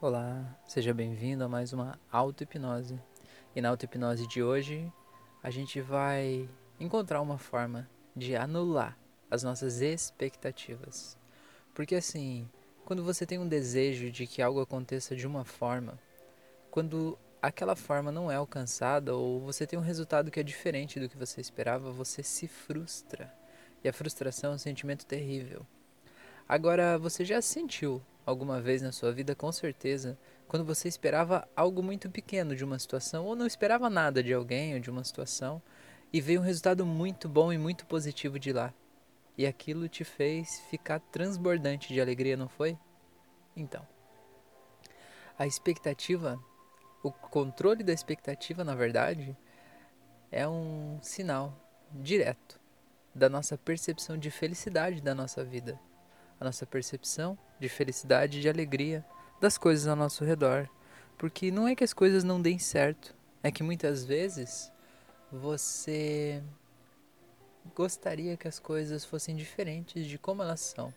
Olá, seja bem-vindo a mais uma auto-hipnose. E na auto-hipnose de hoje, a gente vai encontrar uma forma de anular as nossas expectativas. Porque assim, quando você tem um desejo de que algo aconteça de uma forma, quando aquela forma não é alcançada ou você tem um resultado que é diferente do que você esperava, você se frustra. E a frustração é um sentimento terrível. Agora, você já sentiu alguma vez na sua vida, com certeza, quando você esperava algo muito pequeno de uma situação ou não esperava nada de alguém ou de uma situação e veio um resultado muito bom e muito positivo de lá. E aquilo te fez ficar transbordante de alegria, não foi? Então, a expectativa, o controle da expectativa, na verdade, é um sinal direto da nossa percepção de felicidade da nossa vida a nossa percepção de felicidade e de alegria das coisas ao nosso redor. Porque não é que as coisas não deem certo, é que muitas vezes você gostaria que as coisas fossem diferentes de como elas são.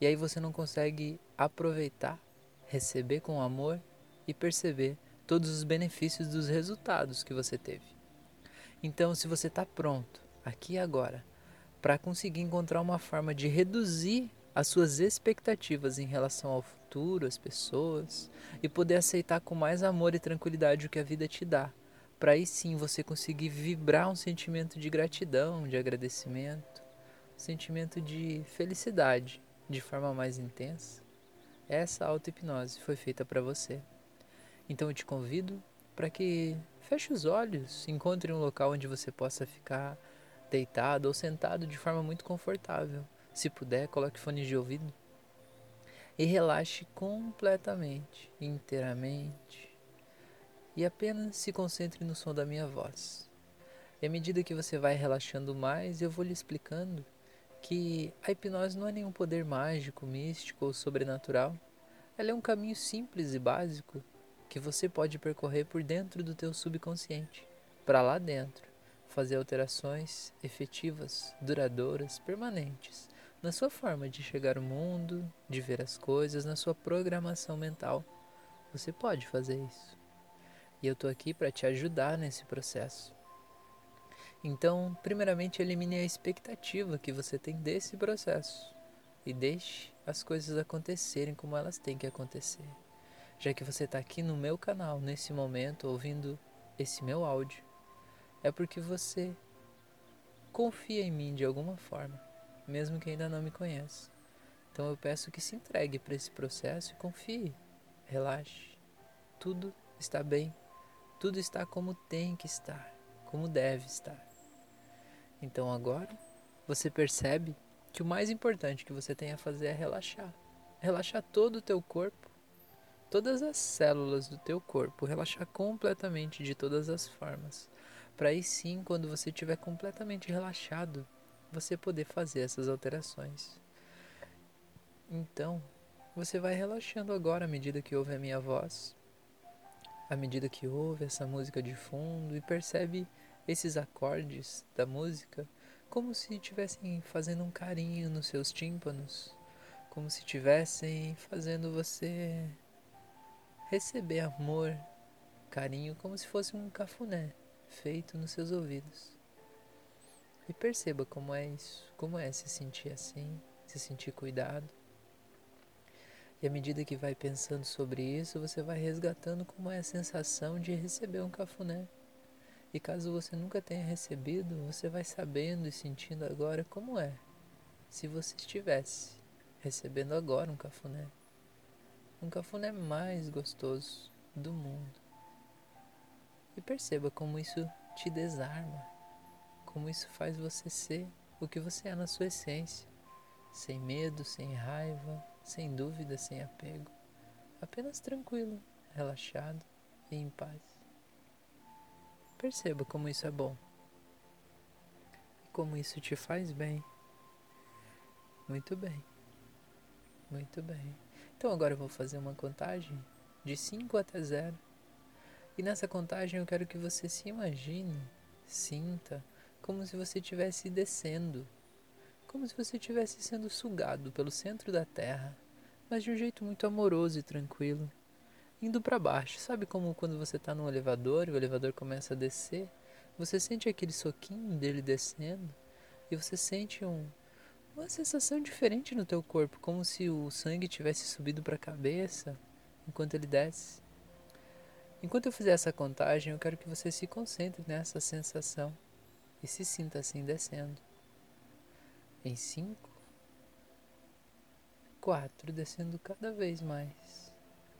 E aí você não consegue aproveitar, receber com amor e perceber todos os benefícios dos resultados que você teve. Então, se você está pronto, aqui e agora, para conseguir encontrar uma forma de reduzir as suas expectativas em relação ao futuro, às pessoas, e poder aceitar com mais amor e tranquilidade o que a vida te dá. Para aí sim você conseguir vibrar um sentimento de gratidão, de agradecimento, um sentimento de felicidade de forma mais intensa. Essa auto-hipnose foi feita para você. Então eu te convido para que feche os olhos, encontre um local onde você possa ficar deitado ou sentado de forma muito confortável. Se puder, coloque fones de ouvido e relaxe completamente, inteiramente. E apenas se concentre no som da minha voz. E à medida que você vai relaxando mais, eu vou lhe explicando que a hipnose não é nenhum poder mágico, místico ou sobrenatural. Ela é um caminho simples e básico que você pode percorrer por dentro do teu subconsciente, para lá dentro, fazer alterações efetivas, duradouras, permanentes na sua forma de chegar ao mundo, de ver as coisas, na sua programação mental. Você pode fazer isso. E eu estou aqui para te ajudar nesse processo. Então, primeiramente, elimine a expectativa que você tem desse processo e deixe as coisas acontecerem como elas têm que acontecer. Já que você está aqui no meu canal nesse momento ouvindo esse meu áudio, é porque você confia em mim de alguma forma mesmo que ainda não me conheça. Então eu peço que se entregue para esse processo e confie, relaxe. Tudo está bem, tudo está como tem que estar, como deve estar. Então agora você percebe que o mais importante que você tem a fazer é relaxar. Relaxar todo o teu corpo, todas as células do teu corpo, relaxar completamente de todas as formas. Para aí sim, quando você estiver completamente relaxado, você poder fazer essas alterações. Então, você vai relaxando agora à medida que ouve a minha voz, à medida que ouve essa música de fundo e percebe esses acordes da música como se estivessem fazendo um carinho nos seus tímpanos, como se estivessem fazendo você receber amor, carinho, como se fosse um cafuné feito nos seus ouvidos. E perceba como é isso, como é se sentir assim, se sentir cuidado. E à medida que vai pensando sobre isso, você vai resgatando como é a sensação de receber um cafuné. E caso você nunca tenha recebido, você vai sabendo e sentindo agora como é se você estivesse recebendo agora um cafuné. Um cafuné mais gostoso do mundo. E perceba como isso te desarma como isso faz você ser o que você é na sua essência, sem medo, sem raiva, sem dúvida, sem apego, apenas tranquilo, relaxado e em paz. Perceba como isso é bom e como isso te faz bem. Muito bem, muito bem. Então agora eu vou fazer uma contagem de 5 até 0. E nessa contagem eu quero que você se imagine, sinta como se você estivesse descendo, como se você estivesse sendo sugado pelo centro da Terra, mas de um jeito muito amoroso e tranquilo, indo para baixo. Sabe como quando você está no elevador e o elevador começa a descer, você sente aquele soquinho dele descendo e você sente um, uma sensação diferente no teu corpo, como se o sangue tivesse subido para a cabeça enquanto ele desce. Enquanto eu fizer essa contagem, eu quero que você se concentre nessa sensação e se sinta assim descendo. Em cinco, quatro, descendo cada vez mais.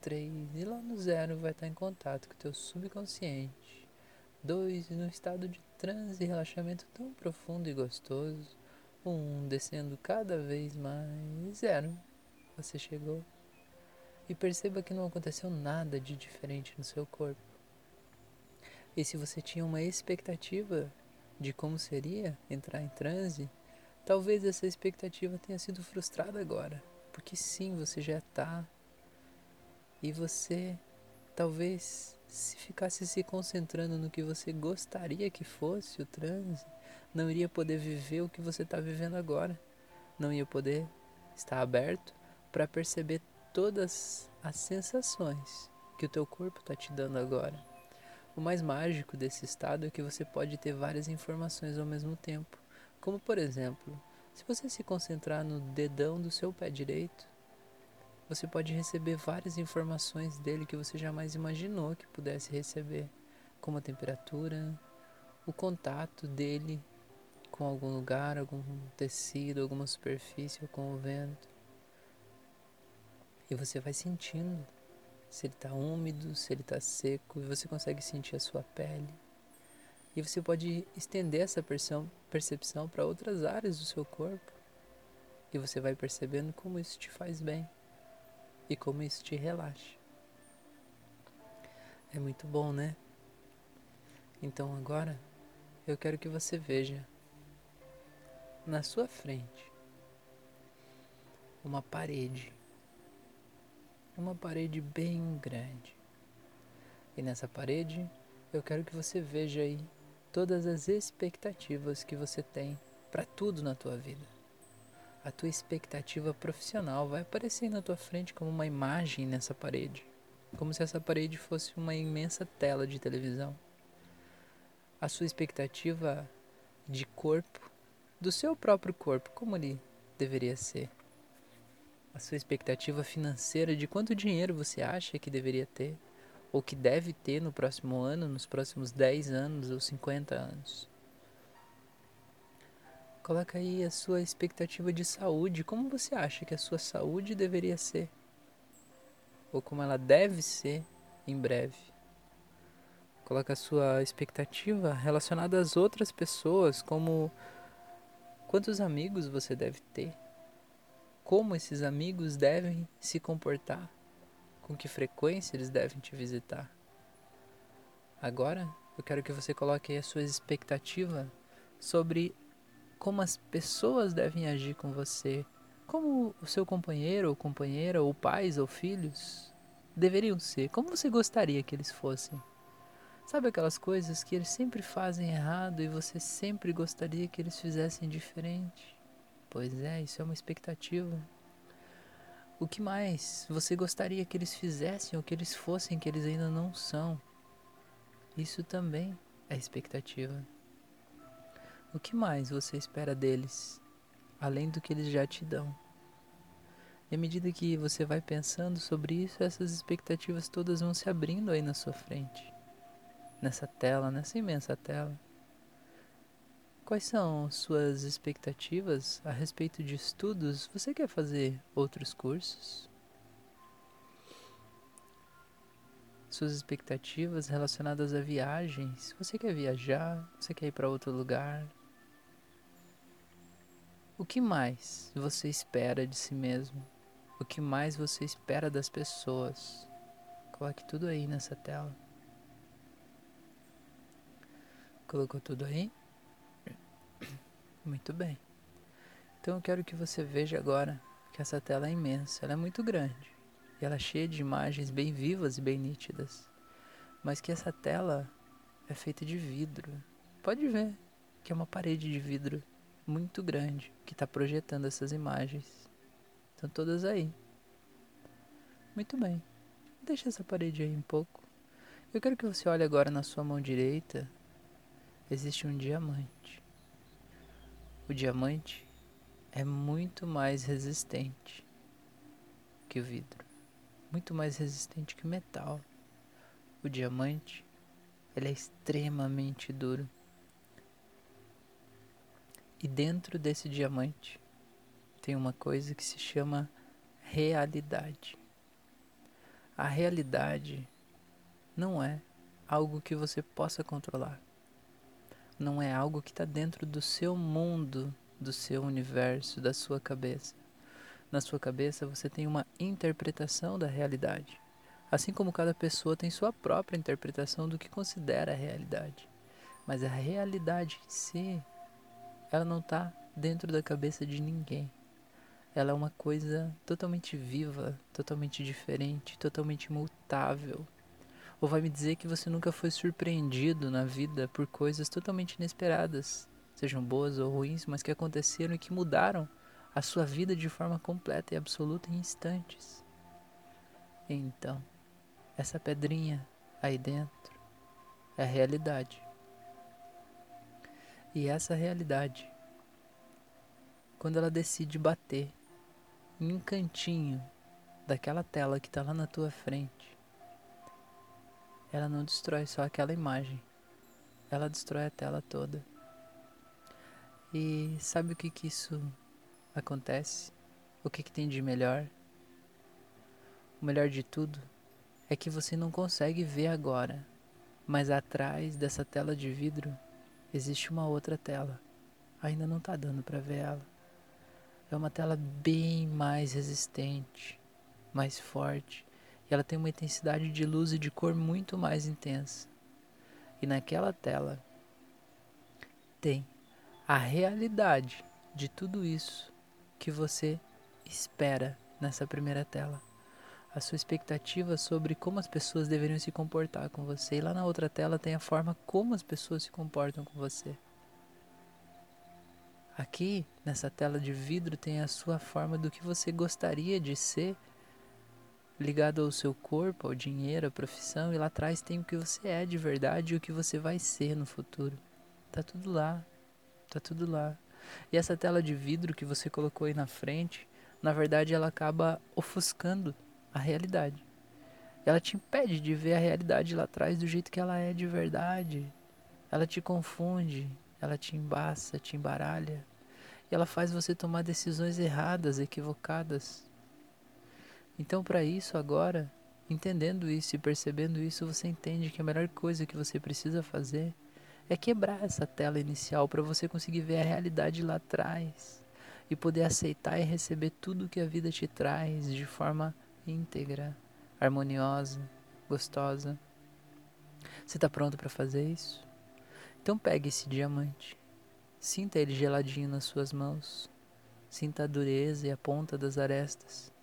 Três, e lá no zero vai estar em contato com o teu subconsciente. Dois, no estado de transe e relaxamento tão profundo e gostoso. Um, descendo cada vez mais. Zero, você chegou. E perceba que não aconteceu nada de diferente no seu corpo. E se você tinha uma expectativa de como seria entrar em transe, talvez essa expectativa tenha sido frustrada agora. Porque sim, você já está. E você talvez se ficasse se concentrando no que você gostaria que fosse o transe, não iria poder viver o que você está vivendo agora. Não ia poder estar aberto para perceber todas as sensações que o teu corpo está te dando agora. O mais mágico desse estado é que você pode ter várias informações ao mesmo tempo, como por exemplo, se você se concentrar no dedão do seu pé direito, você pode receber várias informações dele que você jamais imaginou que pudesse receber, como a temperatura, o contato dele com algum lugar, algum tecido, alguma superfície ou com o vento. E você vai sentindo se ele está úmido, se ele está seco, e você consegue sentir a sua pele. E você pode estender essa percepção para outras áreas do seu corpo. E você vai percebendo como isso te faz bem e como isso te relaxa. É muito bom, né? Então agora eu quero que você veja na sua frente uma parede. Uma parede bem grande. E nessa parede eu quero que você veja aí todas as expectativas que você tem para tudo na tua vida. A tua expectativa profissional vai aparecer na tua frente como uma imagem nessa parede, como se essa parede fosse uma imensa tela de televisão. A sua expectativa de corpo, do seu próprio corpo, como ele deveria ser. A sua expectativa financeira de quanto dinheiro você acha que deveria ter ou que deve ter no próximo ano, nos próximos 10 anos ou 50 anos. Coloca aí a sua expectativa de saúde. Como você acha que a sua saúde deveria ser? Ou como ela deve ser em breve? Coloca a sua expectativa relacionada às outras pessoas, como quantos amigos você deve ter? Como esses amigos devem se comportar? com que frequência eles devem te visitar. Agora, eu quero que você coloque a sua expectativa sobre como as pessoas devem agir com você, como o seu companheiro ou companheira, ou pais ou filhos deveriam ser, como você gostaria que eles fossem. Sabe aquelas coisas que eles sempre fazem errado e você sempre gostaria que eles fizessem diferente? Pois é, isso é uma expectativa. O que mais você gostaria que eles fizessem ou que eles fossem que eles ainda não são? Isso também é expectativa. O que mais você espera deles, além do que eles já te dão? E à medida que você vai pensando sobre isso, essas expectativas todas vão se abrindo aí na sua frente, nessa tela, nessa imensa tela. Quais são suas expectativas a respeito de estudos? Você quer fazer outros cursos? Suas expectativas relacionadas a viagens? Você quer viajar? Você quer ir para outro lugar? O que mais você espera de si mesmo? O que mais você espera das pessoas? Coloque tudo aí nessa tela. Colocou tudo aí? Muito bem. Então eu quero que você veja agora que essa tela é imensa, ela é muito grande e ela é cheia de imagens bem vivas e bem nítidas. Mas que essa tela é feita de vidro. Pode ver que é uma parede de vidro muito grande que está projetando essas imagens. Estão todas aí. Muito bem. Deixa essa parede aí um pouco. Eu quero que você olhe agora na sua mão direita. Existe um diamante. O diamante é muito mais resistente que o vidro, muito mais resistente que o metal. O diamante, ele é extremamente duro. E dentro desse diamante tem uma coisa que se chama realidade. A realidade não é algo que você possa controlar. Não é algo que está dentro do seu mundo, do seu universo, da sua cabeça. Na sua cabeça você tem uma interpretação da realidade. Assim como cada pessoa tem sua própria interpretação do que considera a realidade. Mas a realidade em si, ela não está dentro da cabeça de ninguém ela é uma coisa totalmente viva, totalmente diferente, totalmente mutável. Ou vai me dizer que você nunca foi surpreendido na vida por coisas totalmente inesperadas, sejam boas ou ruins, mas que aconteceram e que mudaram a sua vida de forma completa e absoluta em instantes. Então, essa pedrinha aí dentro é a realidade. E essa realidade, quando ela decide bater em um cantinho daquela tela que está lá na tua frente, ela não destrói só aquela imagem, ela destrói a tela toda. E sabe o que que isso acontece? O que que tem de melhor? O melhor de tudo é que você não consegue ver agora, mas atrás dessa tela de vidro existe uma outra tela. Ainda não está dando para ver ela é uma tela bem mais resistente, mais forte, e ela tem uma intensidade de luz e de cor muito mais intensa. E naquela tela tem a realidade de tudo isso que você espera nessa primeira tela. A sua expectativa sobre como as pessoas deveriam se comportar com você. E lá na outra tela tem a forma como as pessoas se comportam com você. Aqui, nessa tela de vidro, tem a sua forma do que você gostaria de ser, ligado ao seu corpo, ao dinheiro, à profissão, e lá atrás tem o que você é de verdade e o que você vai ser no futuro. Tá tudo lá. Tá tudo lá. E essa tela de vidro que você colocou aí na frente, na verdade ela acaba ofuscando a realidade. Ela te impede de ver a realidade lá atrás do jeito que ela é de verdade. Ela te confunde, ela te embaça, te embaralha. E ela faz você tomar decisões erradas, equivocadas. Então, para isso, agora, entendendo isso e percebendo isso, você entende que a melhor coisa que você precisa fazer é quebrar essa tela inicial para você conseguir ver a realidade lá atrás e poder aceitar e receber tudo que a vida te traz de forma íntegra, harmoniosa, gostosa. Você está pronto para fazer isso? Então pegue esse diamante, sinta ele geladinho nas suas mãos, sinta a dureza e a ponta das arestas.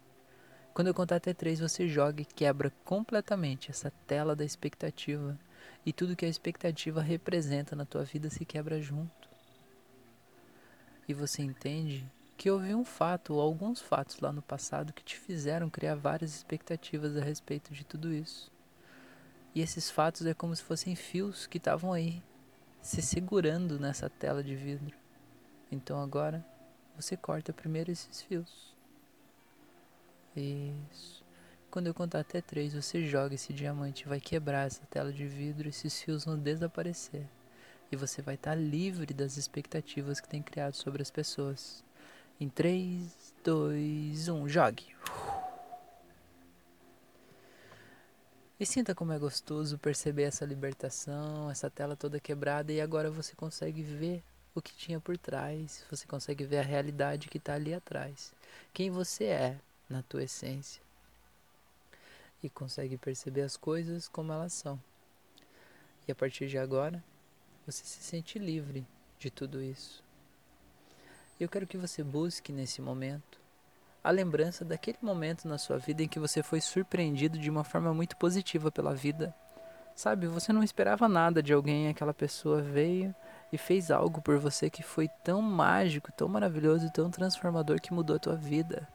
Quando eu contar até três, você joga e quebra completamente essa tela da expectativa e tudo que a expectativa representa na tua vida se quebra junto. E você entende que houve um fato ou alguns fatos lá no passado que te fizeram criar várias expectativas a respeito de tudo isso. E esses fatos é como se fossem fios que estavam aí se segurando nessa tela de vidro. Então agora você corta primeiro esses fios. Isso. Quando eu contar até três, você joga esse diamante, vai quebrar essa tela de vidro, esses fios vão desaparecer. E você vai estar livre das expectativas que tem criado sobre as pessoas. Em 3, 2, 1, jogue! E sinta como é gostoso perceber essa libertação, essa tela toda quebrada e agora você consegue ver o que tinha por trás, você consegue ver a realidade que está ali atrás, quem você é na tua essência e consegue perceber as coisas como elas são. E a partir de agora, você se sente livre de tudo isso. Eu quero que você busque nesse momento a lembrança daquele momento na sua vida em que você foi surpreendido de uma forma muito positiva pela vida. Sabe, você não esperava nada de alguém, aquela pessoa veio e fez algo por você que foi tão mágico, tão maravilhoso tão transformador que mudou a tua vida.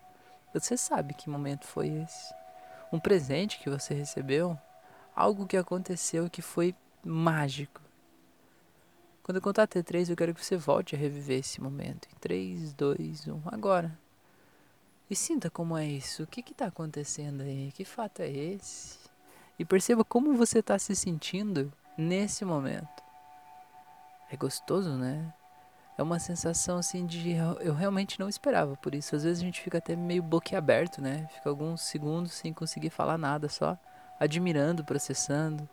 Você sabe que momento foi esse? um presente que você recebeu, algo que aconteceu que foi mágico. Quando eu contar até três, eu quero que você volte a reviver esse momento. Em 3, 2, 1, agora. E sinta como é isso. O que está acontecendo aí? Que fato é esse? E perceba como você está se sentindo nesse momento. É gostoso, né? É uma sensação assim de eu realmente não esperava por isso. Às vezes a gente fica até meio boquiaberto, né? Fica alguns segundos sem conseguir falar nada, só admirando, processando.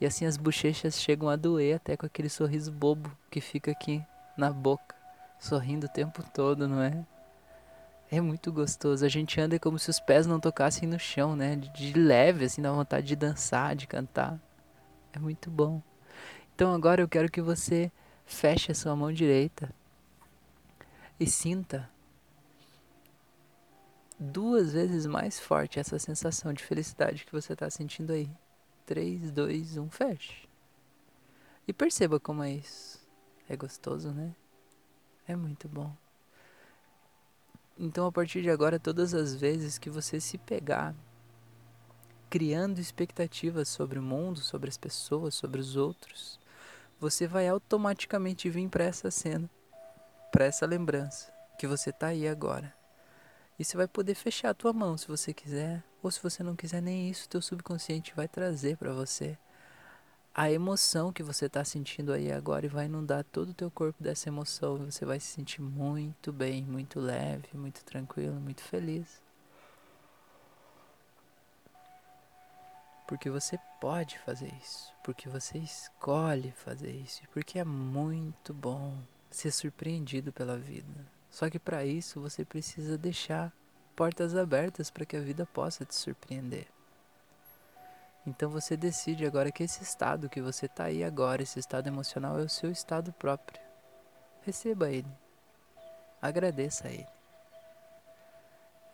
E assim as bochechas chegam a doer até com aquele sorriso bobo que fica aqui na boca, sorrindo o tempo todo, não é? É muito gostoso. A gente anda como se os pés não tocassem no chão, né? De, leve, assim, dá vontade de dançar, de cantar. É muito bom. Então agora eu quero que você feche a sua mão direita e sinta duas vezes mais forte essa sensação de felicidade que você está sentindo aí. 3, 2, 1, feche. E perceba como é isso. É gostoso, né? É muito bom. Então, a partir de agora, todas as vezes que você se pegar criando expectativas sobre o mundo, sobre as pessoas, sobre os outros, você vai automaticamente vir para essa cena, para essa lembrança que você tá aí agora. E você vai poder fechar a tua mão se você quiser, ou se você não quiser nem isso, teu subconsciente vai trazer para você a emoção que você está sentindo aí agora e vai inundar todo o teu corpo dessa emoção. Você vai se sentir muito bem, muito leve, muito tranquilo, muito feliz. Porque você pode fazer isso, porque você escolhe fazer isso, porque é muito bom ser surpreendido pela vida. Só que para isso você precisa deixar portas abertas para que a vida possa te surpreender. Então você decide agora que esse estado que você está aí agora, esse estado emocional, é o seu estado próprio. Receba ele. Agradeça a ele.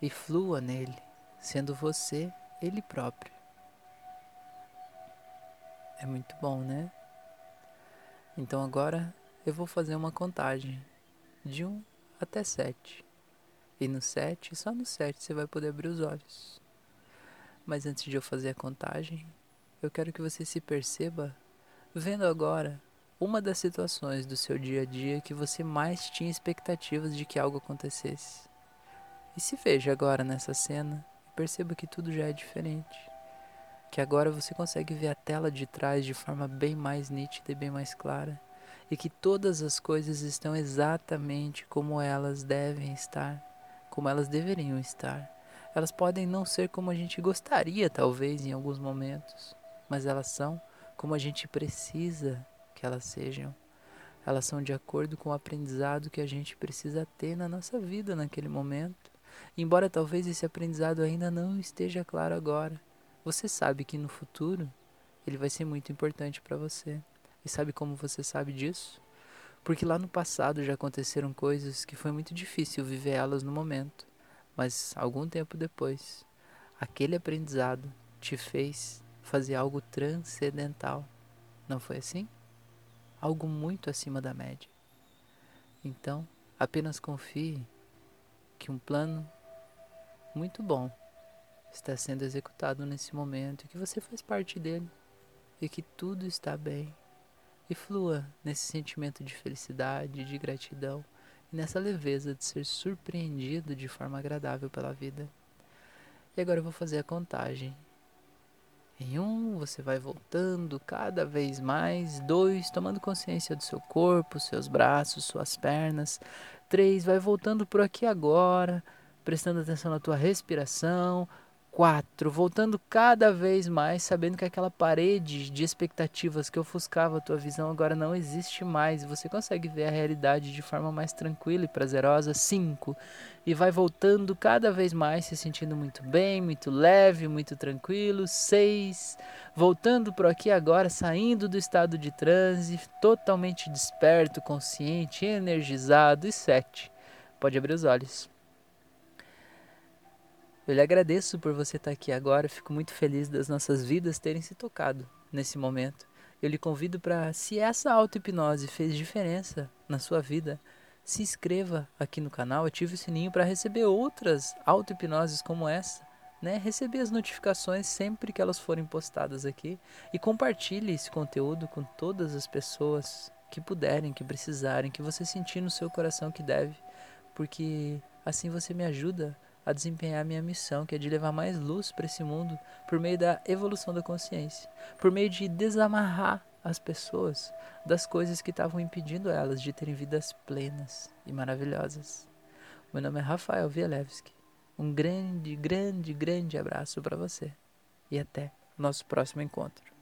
E flua nele, sendo você ele próprio. É muito bom, né? Então agora eu vou fazer uma contagem de 1 até 7. E no 7, só no 7 você vai poder abrir os olhos. Mas antes de eu fazer a contagem, eu quero que você se perceba vendo agora uma das situações do seu dia a dia que você mais tinha expectativas de que algo acontecesse. E se veja agora nessa cena e perceba que tudo já é diferente. Que agora você consegue ver a tela de trás de forma bem mais nítida e bem mais clara. E que todas as coisas estão exatamente como elas devem estar, como elas deveriam estar. Elas podem não ser como a gente gostaria, talvez, em alguns momentos, mas elas são como a gente precisa que elas sejam. Elas são de acordo com o aprendizado que a gente precisa ter na nossa vida naquele momento. Embora talvez esse aprendizado ainda não esteja claro agora, você sabe que no futuro ele vai ser muito importante para você. E sabe como você sabe disso? Porque lá no passado já aconteceram coisas que foi muito difícil viver elas no momento. Mas algum tempo depois, aquele aprendizado te fez fazer algo transcendental. Não foi assim? Algo muito acima da média. Então, apenas confie que um plano muito bom está sendo executado nesse momento que você faz parte dele e que tudo está bem. E flua nesse sentimento de felicidade, de gratidão e nessa leveza de ser surpreendido de forma agradável pela vida. E agora eu vou fazer a contagem. Em um, você vai voltando cada vez mais. Dois, tomando consciência do seu corpo, seus braços, suas pernas. Três, vai voltando por aqui agora, prestando atenção na tua respiração, 4. Voltando cada vez mais, sabendo que aquela parede de expectativas que ofuscava a tua visão agora não existe mais. Você consegue ver a realidade de forma mais tranquila e prazerosa. 5. E vai voltando cada vez mais, se sentindo muito bem, muito leve, muito tranquilo. 6. Voltando por aqui agora, saindo do estado de transe, totalmente desperto, consciente, energizado. E 7. Pode abrir os olhos. Eu lhe agradeço por você estar aqui agora, fico muito feliz das nossas vidas terem se tocado nesse momento. Eu lhe convido para, se essa auto-hipnose fez diferença na sua vida, se inscreva aqui no canal, ative o sininho para receber outras auto-hipnoses como essa né, receber as notificações sempre que elas forem postadas aqui. E compartilhe esse conteúdo com todas as pessoas que puderem, que precisarem, que você sentir no seu coração que deve, porque assim você me ajuda a desempenhar minha missão, que é de levar mais luz para esse mundo por meio da evolução da consciência, por meio de desamarrar as pessoas das coisas que estavam impedindo elas de terem vidas plenas e maravilhosas. Meu nome é Rafael Vielewski. Um grande, grande, grande abraço para você e até nosso próximo encontro.